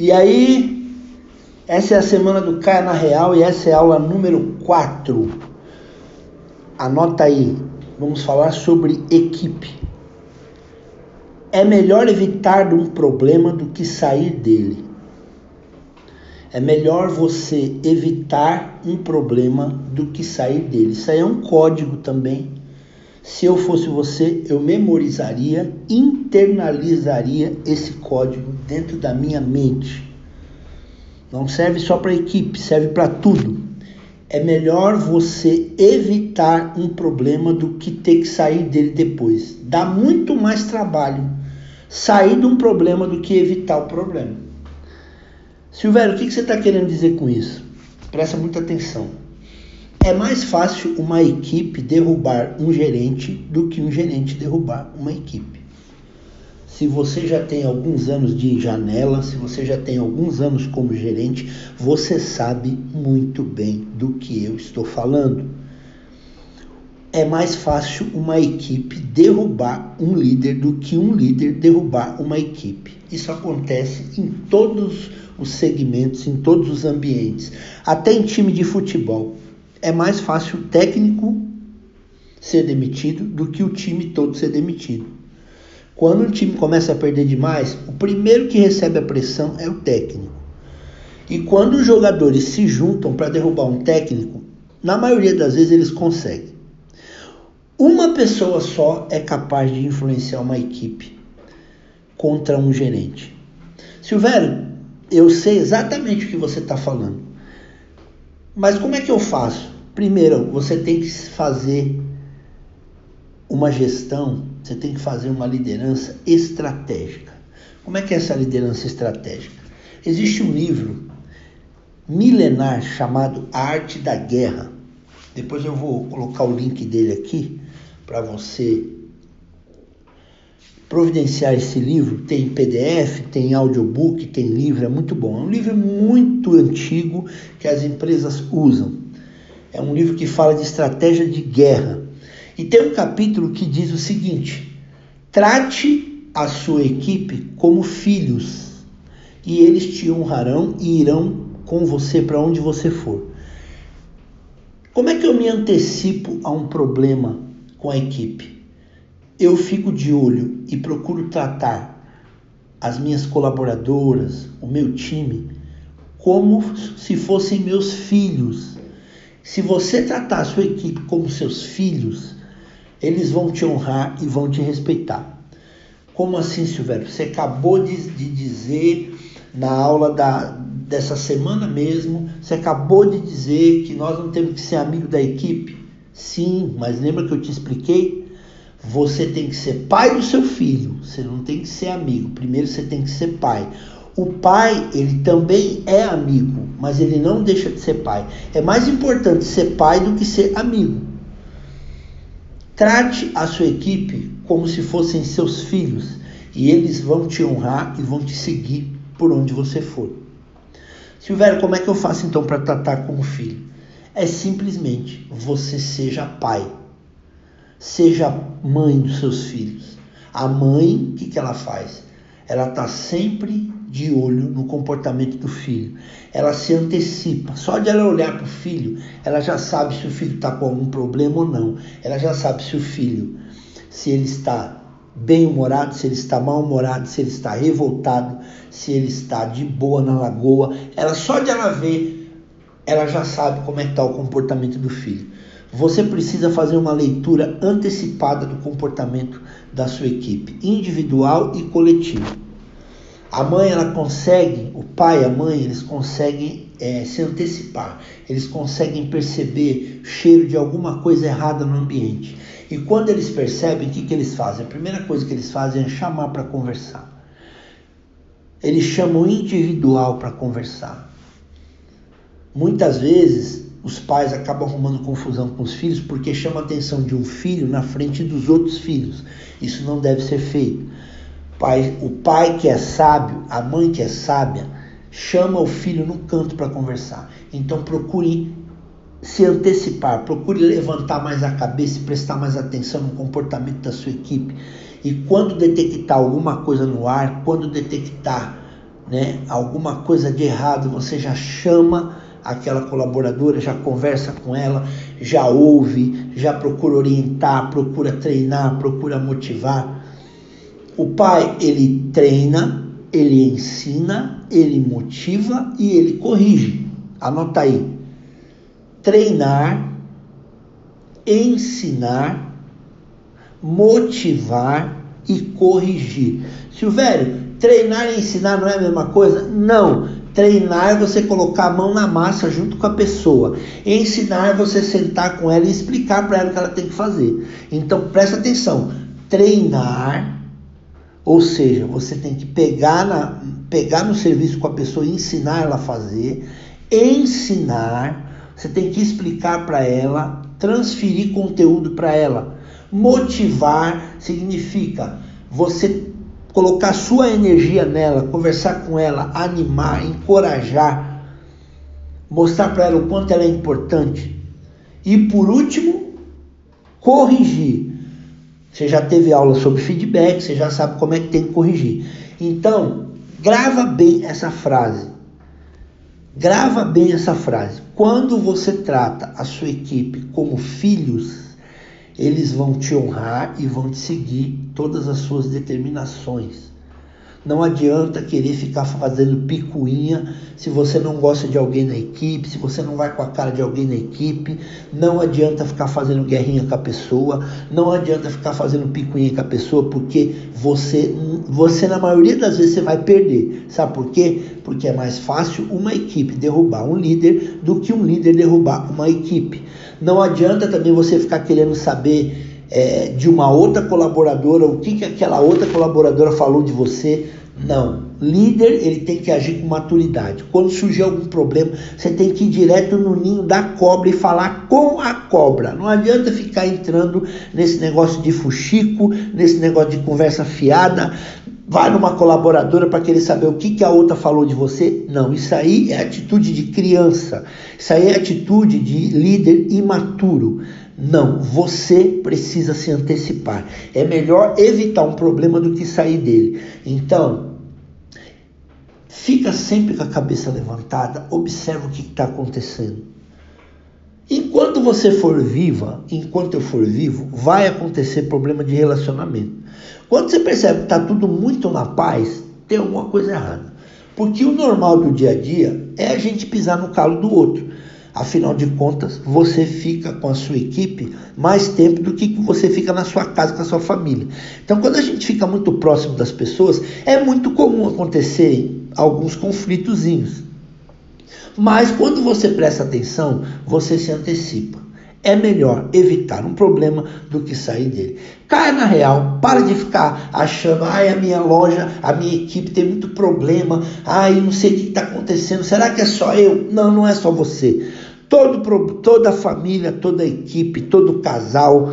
E aí, essa é a semana do Caia na Real e essa é a aula número 4. Anota aí, vamos falar sobre equipe. É melhor evitar um problema do que sair dele. É melhor você evitar um problema do que sair dele. Isso aí é um código também. Se eu fosse você, eu memorizaria, internalizaria esse código dentro da minha mente. Não serve só para equipe, serve para tudo. É melhor você evitar um problema do que ter que sair dele depois. Dá muito mais trabalho sair de um problema do que evitar o problema. Silvério, o que você está querendo dizer com isso? Presta muita atenção. É mais fácil uma equipe derrubar um gerente do que um gerente derrubar uma equipe. Se você já tem alguns anos de janela, se você já tem alguns anos como gerente, você sabe muito bem do que eu estou falando. É mais fácil uma equipe derrubar um líder do que um líder derrubar uma equipe. Isso acontece em todos os segmentos, em todos os ambientes, até em time de futebol. É mais fácil o técnico ser demitido do que o time todo ser demitido. Quando o time começa a perder demais, o primeiro que recebe a pressão é o técnico. E quando os jogadores se juntam para derrubar um técnico, na maioria das vezes eles conseguem. Uma pessoa só é capaz de influenciar uma equipe contra um gerente. Silvério, eu sei exatamente o que você está falando. Mas como é que eu faço? Primeiro, você tem que fazer uma gestão, você tem que fazer uma liderança estratégica. Como é que é essa liderança estratégica? Existe um livro milenar chamado A Arte da Guerra. Depois eu vou colocar o link dele aqui para você providenciar esse livro. Tem PDF, tem audiobook, tem livro, é muito bom. É um livro muito antigo que as empresas usam. É um livro que fala de estratégia de guerra. E tem um capítulo que diz o seguinte: trate a sua equipe como filhos, e eles te honrarão e irão com você para onde você for. Como é que eu me antecipo a um problema com a equipe? Eu fico de olho e procuro tratar as minhas colaboradoras, o meu time, como se fossem meus filhos. Se você tratar a sua equipe como seus filhos, eles vão te honrar e vão te respeitar. Como assim, Silvério? Você acabou de, de dizer na aula da, dessa semana mesmo, você acabou de dizer que nós não temos que ser amigo da equipe. Sim, mas lembra que eu te expliquei? Você tem que ser pai do seu filho, você não tem que ser amigo. Primeiro você tem que ser pai. O pai, ele também é amigo, mas ele não deixa de ser pai. É mais importante ser pai do que ser amigo. Trate a sua equipe como se fossem seus filhos e eles vão te honrar e vão te seguir por onde você for. Silvério, como é que eu faço então para tratar como filho? É simplesmente você seja pai, seja mãe dos seus filhos. A mãe, o que, que ela faz? Ela está sempre de olho no comportamento do filho. Ela se antecipa. Só de ela olhar para o filho, ela já sabe se o filho está com algum problema ou não. Ela já sabe se o filho, se ele está bem-humorado, se ele está mal-humorado, se ele está revoltado, se ele está de boa na lagoa. Ela só de ela ver, ela já sabe como é que está o comportamento do filho. Você precisa fazer uma leitura antecipada do comportamento da sua equipe, individual e coletivo. A mãe ela consegue, o pai, a mãe, eles conseguem é, se antecipar, eles conseguem perceber cheiro de alguma coisa errada no ambiente. E quando eles percebem, o que, que eles fazem? A primeira coisa que eles fazem é chamar para conversar. Eles chamam individual para conversar. Muitas vezes os pais acabam arrumando confusão com os filhos porque chama a atenção de um filho na frente dos outros filhos. Isso não deve ser feito. Pai, o pai que é sábio, a mãe que é sábia, chama o filho no canto para conversar. Então procure se antecipar, procure levantar mais a cabeça e prestar mais atenção no comportamento da sua equipe. E quando detectar alguma coisa no ar, quando detectar né, alguma coisa de errado, você já chama aquela colaboradora, já conversa com ela, já ouve, já procura orientar, procura treinar, procura motivar. O pai, ele treina, ele ensina, ele motiva e ele corrige. Anota aí. Treinar, ensinar, motivar e corrigir. Silvério, treinar e ensinar não é a mesma coisa? Não. Treinar é você colocar a mão na massa junto com a pessoa. Ensinar é você sentar com ela e explicar para ela o que ela tem que fazer. Então presta atenção. Treinar, ou seja, você tem que pegar, na, pegar no serviço com a pessoa e ensinar ela a fazer. Ensinar, você tem que explicar para ela, transferir conteúdo para ela. Motivar significa você colocar sua energia nela, conversar com ela, animar, encorajar, mostrar para ela o quanto ela é importante. E por último, corrigir. Você já teve aula sobre feedback, você já sabe como é que tem que corrigir. Então, grava bem essa frase. Grava bem essa frase. Quando você trata a sua equipe como filhos, eles vão te honrar e vão te seguir todas as suas determinações. Não adianta querer ficar fazendo picuinha se você não gosta de alguém na equipe, se você não vai com a cara de alguém na equipe. Não adianta ficar fazendo guerrinha com a pessoa, não adianta ficar fazendo picuinha com a pessoa, porque você, você na maioria das vezes você vai perder. Sabe por quê? Porque é mais fácil uma equipe derrubar um líder do que um líder derrubar uma equipe. Não adianta também você ficar querendo saber é, de uma outra colaboradora, o que, que aquela outra colaboradora falou de você. Não. Líder, ele tem que agir com maturidade. Quando surgir algum problema, você tem que ir direto no ninho da cobra e falar com a cobra. Não adianta ficar entrando nesse negócio de fuxico, nesse negócio de conversa fiada. Vai numa colaboradora para querer saber o que, que a outra falou de você. Não, isso aí é atitude de criança. Isso aí é atitude de líder imaturo. Não, você precisa se antecipar. É melhor evitar um problema do que sair dele. Então, fica sempre com a cabeça levantada, observa o que está acontecendo. Enquanto você for viva, enquanto eu for vivo, vai acontecer problema de relacionamento. Quando você percebe que está tudo muito na paz, tem alguma coisa errada. Porque o normal do dia a dia é a gente pisar no calo do outro. Afinal de contas, você fica com a sua equipe mais tempo do que você fica na sua casa com a sua família. Então, quando a gente fica muito próximo das pessoas, é muito comum acontecer alguns conflitozinhos. Mas quando você presta atenção, você se antecipa. É melhor evitar um problema do que sair dele. Caia na real, para de ficar achando, ai, a minha loja, a minha equipe tem muito problema, ai, não sei o que está acontecendo, será que é só eu? Não, não é só você. Todo, toda família, toda equipe, todo casal,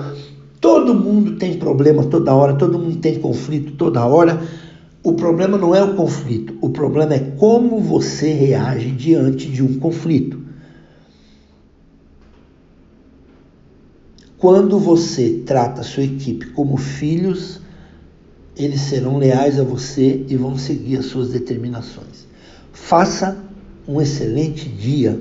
todo mundo tem problema toda hora, todo mundo tem conflito toda hora. O problema não é o conflito, o problema é como você reage diante de um conflito. Quando você trata a sua equipe como filhos, eles serão leais a você e vão seguir as suas determinações. Faça um excelente dia